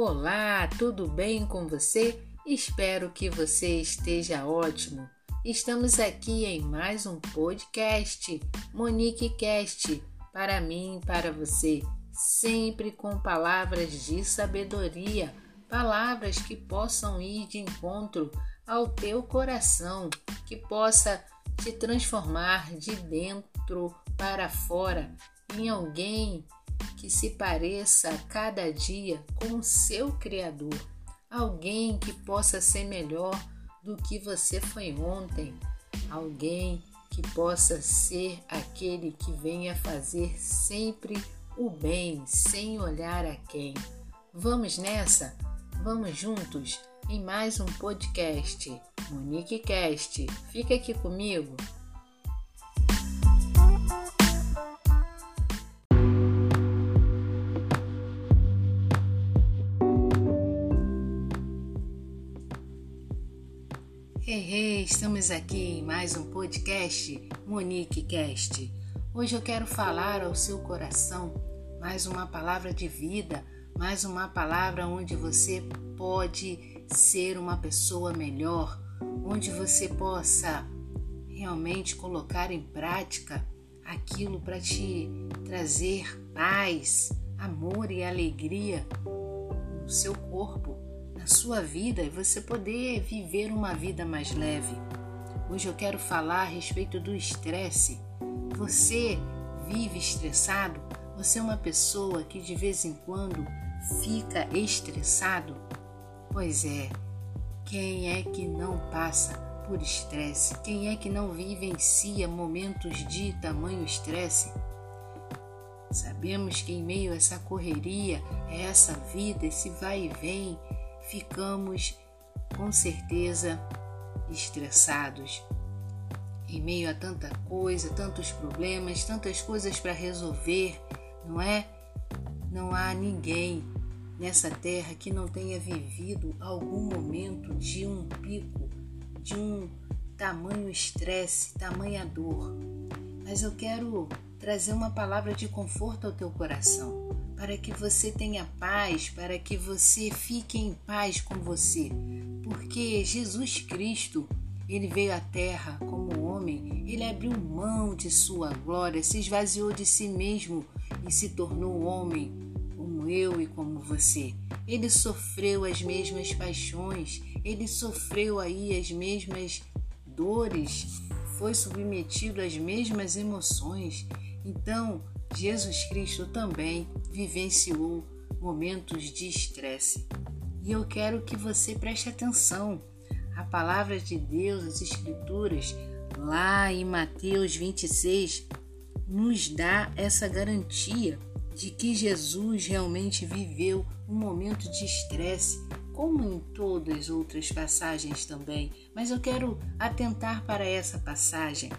Olá, tudo bem com você? Espero que você esteja ótimo. Estamos aqui em mais um podcast, Monique Cast, para mim para você, sempre com palavras de sabedoria, palavras que possam ir de encontro ao teu coração, que possa te transformar de dentro para fora em alguém que se pareça a cada dia com o seu Criador, alguém que possa ser melhor do que você foi ontem, alguém que possa ser aquele que venha fazer sempre o bem, sem olhar a quem. Vamos nessa? Vamos juntos em mais um podcast, Monique Cast. Fica aqui comigo. Hey, hey, estamos aqui em mais um podcast Monique Cast. Hoje eu quero falar ao seu coração mais uma palavra de vida, mais uma palavra onde você pode ser uma pessoa melhor, onde você possa realmente colocar em prática aquilo para te trazer paz, amor e alegria no seu corpo sua vida e você poder viver uma vida mais leve. Hoje eu quero falar a respeito do estresse. Você vive estressado? Você é uma pessoa que de vez em quando fica estressado? Pois é, quem é que não passa por estresse? Quem é que não vivencia momentos de tamanho estresse? Sabemos que em meio a essa correria, a essa vida, esse vai e vem, ficamos com certeza estressados. Em meio a tanta coisa, tantos problemas, tantas coisas para resolver, não é? Não há ninguém nessa terra que não tenha vivido algum momento de um pico, de um tamanho estresse, tamanha dor. Mas eu quero trazer uma palavra de conforto ao teu coração para que você tenha paz, para que você fique em paz com você. Porque Jesus Cristo, ele veio à terra como homem, ele abriu mão de sua glória, se esvaziou de si mesmo e se tornou homem, como eu e como você. Ele sofreu as mesmas paixões, ele sofreu aí as mesmas dores, foi submetido às mesmas emoções. Então, Jesus Cristo também vivenciou momentos de estresse. E eu quero que você preste atenção. A palavra de Deus, as Escrituras, lá em Mateus 26, nos dá essa garantia de que Jesus realmente viveu um momento de estresse, como em todas as outras passagens também. Mas eu quero atentar para essa passagem.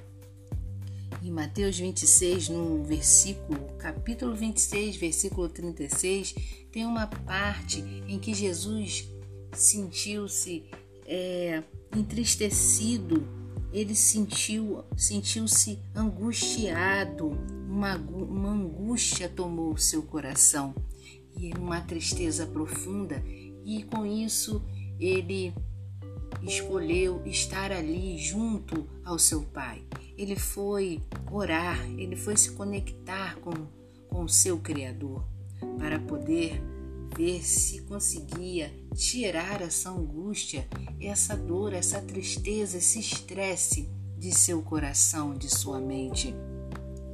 Em Mateus 26, no versículo, capítulo 26, versículo 36, tem uma parte em que Jesus sentiu-se é, entristecido, ele sentiu, sentiu-se angustiado, uma, uma angústia tomou o seu coração. E uma tristeza profunda, e com isso ele escolheu estar ali junto ao seu pai ele foi orar, ele foi se conectar com, com o seu Criador para poder ver se conseguia tirar essa angústia, essa dor, essa tristeza, esse estresse de seu coração, de sua mente.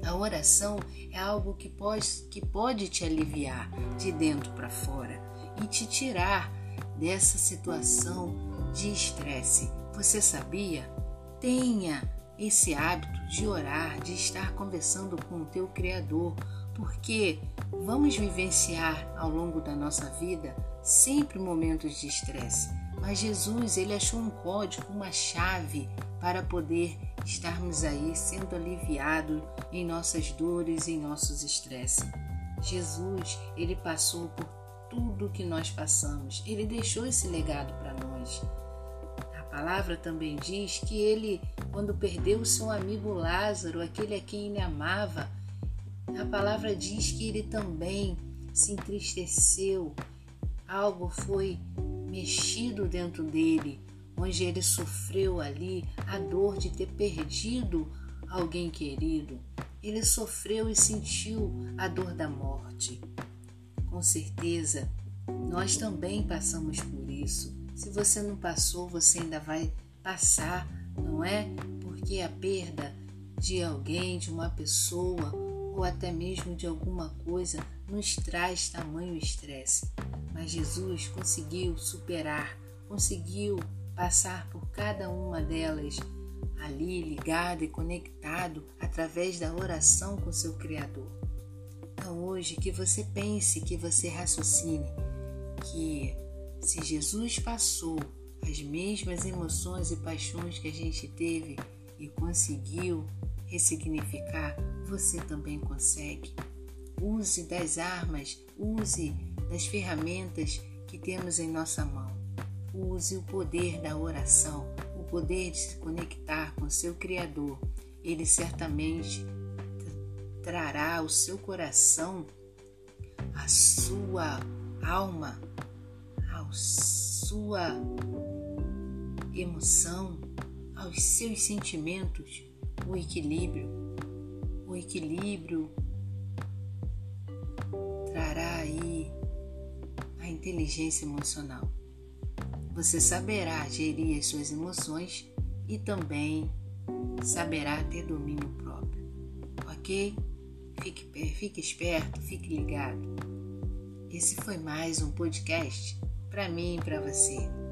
A oração é algo que pode, que pode te aliviar de dentro para fora e te tirar dessa situação de estresse. Você sabia? Tenha esse hábito de orar, de estar conversando com o teu Criador, porque vamos vivenciar ao longo da nossa vida sempre momentos de estresse. Mas Jesus, ele achou um código, uma chave para poder estarmos aí sendo aliviados em nossas dores, em nossos estresses. Jesus, ele passou por tudo que nós passamos. Ele deixou esse legado para nós palavra também diz que ele, quando perdeu o seu amigo Lázaro, aquele a quem ele amava, a palavra diz que ele também se entristeceu algo foi mexido dentro dele, onde ele sofreu ali a dor de ter perdido alguém querido. Ele sofreu e sentiu a dor da morte. Com certeza, nós também passamos por isso. Se você não passou, você ainda vai passar, não é? Porque a perda de alguém, de uma pessoa ou até mesmo de alguma coisa nos traz tamanho estresse. Mas Jesus conseguiu superar, conseguiu passar por cada uma delas ali ligado e conectado através da oração com seu Criador. Então hoje que você pense, que você raciocine que se Jesus passou as mesmas emoções e paixões que a gente teve e conseguiu ressignificar, você também consegue. Use das armas, use das ferramentas que temos em nossa mão. Use o poder da oração, o poder de se conectar com seu Criador. Ele certamente trará ao seu coração, a sua alma, a sua emoção, aos seus sentimentos, o equilíbrio. O equilíbrio trará aí a inteligência emocional. Você saberá gerir as suas emoções e também saberá ter domínio próprio. Ok? Fique, fique esperto, fique ligado. Esse foi mais um podcast para mim e para você.